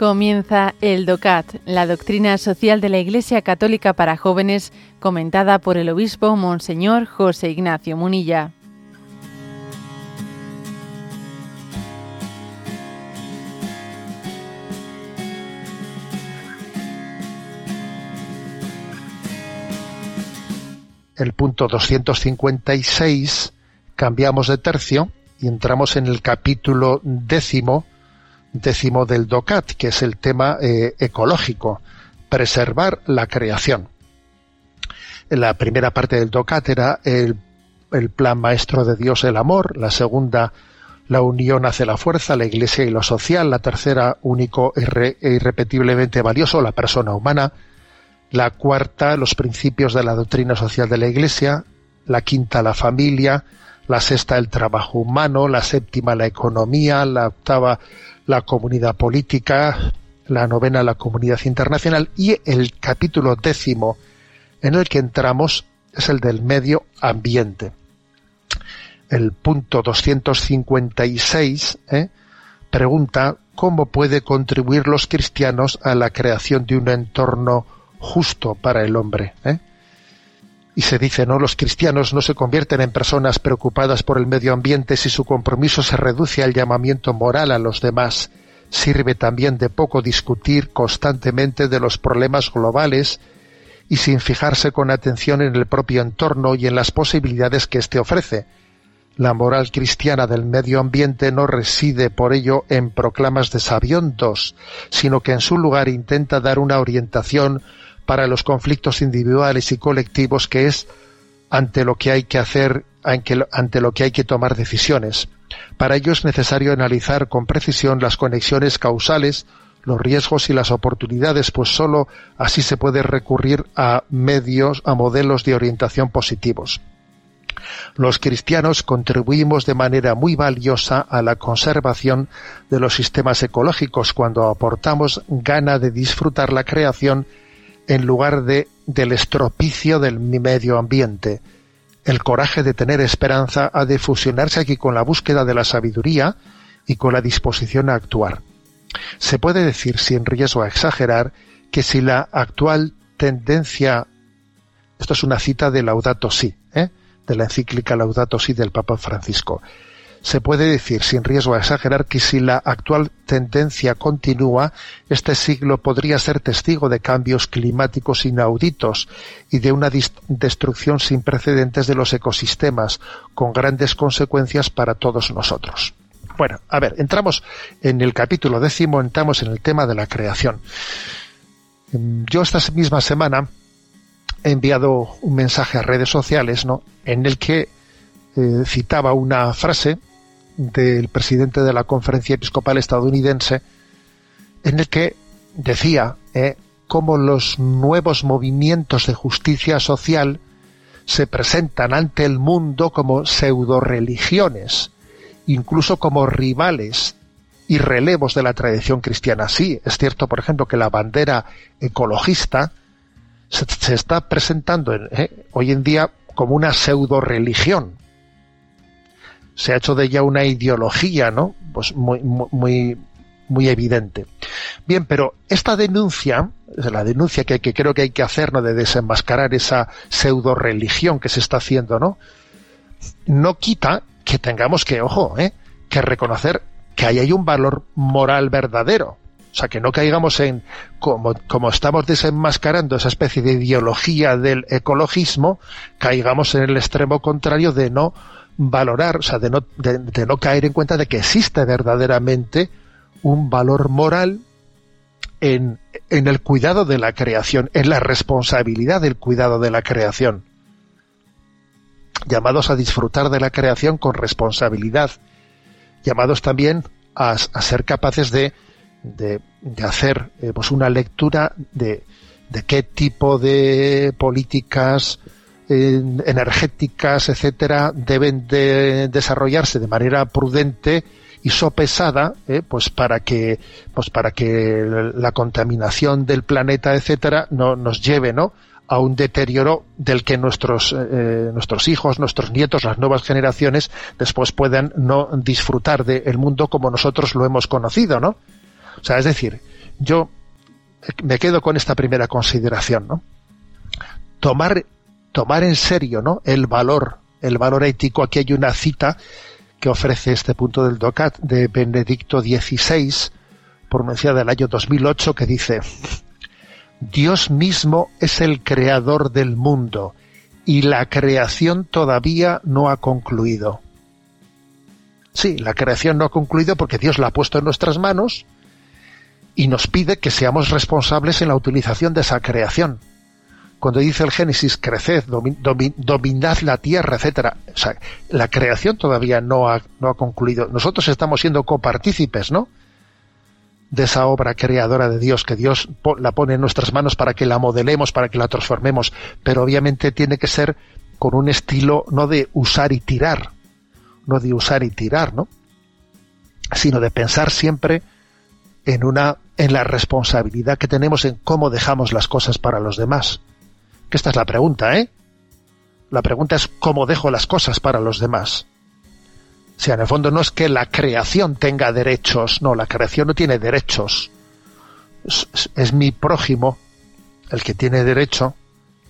Comienza el DOCAT, la doctrina social de la Iglesia Católica para jóvenes, comentada por el obispo Monseñor José Ignacio Munilla. El punto 256, cambiamos de tercio y entramos en el capítulo décimo décimo del DOCAT, que es el tema eh, ecológico, preservar la creación. La primera parte del DOCAT era el, plan maestro de Dios, el amor, la segunda, la unión hace la fuerza, la iglesia y lo social, la tercera, único e irrepetiblemente valioso, la persona humana, la cuarta, los principios de la doctrina social de la iglesia, la quinta, la familia, la sexta, el trabajo humano, la séptima, la economía, la octava, la comunidad política, la novena la comunidad internacional y el capítulo décimo en el que entramos es el del medio ambiente. El punto 256 ¿eh? pregunta cómo puede contribuir los cristianos a la creación de un entorno justo para el hombre. ¿eh? Y se dice, ¿no? Los cristianos no se convierten en personas preocupadas por el medio ambiente si su compromiso se reduce al llamamiento moral a los demás. Sirve también de poco discutir constantemente de los problemas globales y sin fijarse con atención en el propio entorno y en las posibilidades que éste ofrece. La moral cristiana del medio ambiente no reside por ello en proclamas de sabiondos, sino que en su lugar intenta dar una orientación para los conflictos individuales y colectivos que es ante lo que hay que hacer, ante lo que hay que tomar decisiones. Para ello es necesario analizar con precisión las conexiones causales, los riesgos y las oportunidades, pues sólo así se puede recurrir a medios, a modelos de orientación positivos. Los cristianos contribuimos de manera muy valiosa a la conservación de los sistemas ecológicos cuando aportamos gana de disfrutar la creación en lugar de del estropicio del medio ambiente. El coraje de tener esperanza ha de fusionarse aquí con la búsqueda de la sabiduría y con la disposición a actuar. Se puede decir, sin riesgo a exagerar, que si la actual tendencia, esto es una cita de Laudato Si, ¿eh? de la encíclica Laudato Si del Papa Francisco, se puede decir, sin riesgo a exagerar, que si la actual tendencia continúa, este siglo podría ser testigo de cambios climáticos inauditos y de una destrucción sin precedentes de los ecosistemas, con grandes consecuencias para todos nosotros. Bueno, a ver, entramos en el capítulo décimo, entramos en el tema de la creación. Yo esta misma semana he enviado un mensaje a redes sociales, ¿no? En el que eh, citaba una frase del presidente de la Conferencia Episcopal estadounidense, en el que decía eh, cómo los nuevos movimientos de justicia social se presentan ante el mundo como pseudo-religiones, incluso como rivales y relevos de la tradición cristiana. Sí, es cierto, por ejemplo, que la bandera ecologista se, está presentando eh, hoy en día como una pseudo-religión, se ha hecho de ella una ideología, ¿no? Pues muy, muy, muy evidente. Bien, pero esta denuncia, la denuncia que, creo que hay que hacer, ¿no? De desenmascarar esa pseudo religión que se está haciendo, ¿no? No quita que tengamos que, ojo, ¿eh? que reconocer que ahí hay un valor moral verdadero. O sea, que no caigamos en, como, como estamos desenmascarando esa especie de ideología del ecologismo, caigamos en el extremo contrario de no valorar, o sea, de no, de, no caer en cuenta de que existe verdaderamente un valor moral en, en, el cuidado de la creación, en la responsabilidad del cuidado de la creación. Llamados a disfrutar de la creación con responsabilidad. Llamados también a, ser capaces de, de, hacer eh, pues una lectura de, de qué tipo de políticas, energéticas, etcétera, deben de desarrollarse de manera prudente y sopesada, ¿eh? pues para que, pues para que la contaminación del planeta, etcétera, no nos lleve, ¿no? a un deterioro del que nuestros eh, nuestros hijos, nuestros nietos, las nuevas generaciones después puedan no disfrutar del mundo como nosotros lo hemos conocido, ¿no? O sea, es decir, yo me quedo con esta primera consideración, ¿no? Tomar, tomar en serio, ¿no? El valor, el valor ético. Aquí hay una cita que ofrece este punto del DOCAT de Benedicto XVI, pronunciada del año 2008, que dice, Dios mismo es el creador del mundo y la creación todavía no ha concluido. Sí, la creación no ha concluido porque Dios la ha puesto en nuestras manos y nos pide que seamos responsables en la utilización de esa creación. Cuando dice el Génesis, creced, dominad la tierra, etcétera, o sea, la creación todavía no ha, no ha concluido. Nosotros estamos siendo copartícipes, ¿no? de esa obra creadora de Dios, que Dios la pone en nuestras manos para que la modelemos, para que la transformemos, pero obviamente tiene que ser con un estilo no de usar y tirar, no de usar y tirar, ¿no? sino de pensar siempre en una en la responsabilidad que tenemos en cómo dejamos las cosas para los demás. Que esta es la pregunta, ¿eh? La pregunta es cómo dejo las cosas para los demás. O sea, en el fondo no es que la creación tenga derechos, no, la creación no tiene derechos. Es, mi prójimo el que tiene derecho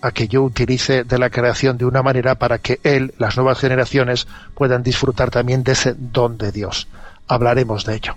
a que yo utilice de la creación de una manera para que él, las nuevas generaciones, puedan disfrutar también de ese don de Dios. Hablaremos de ello.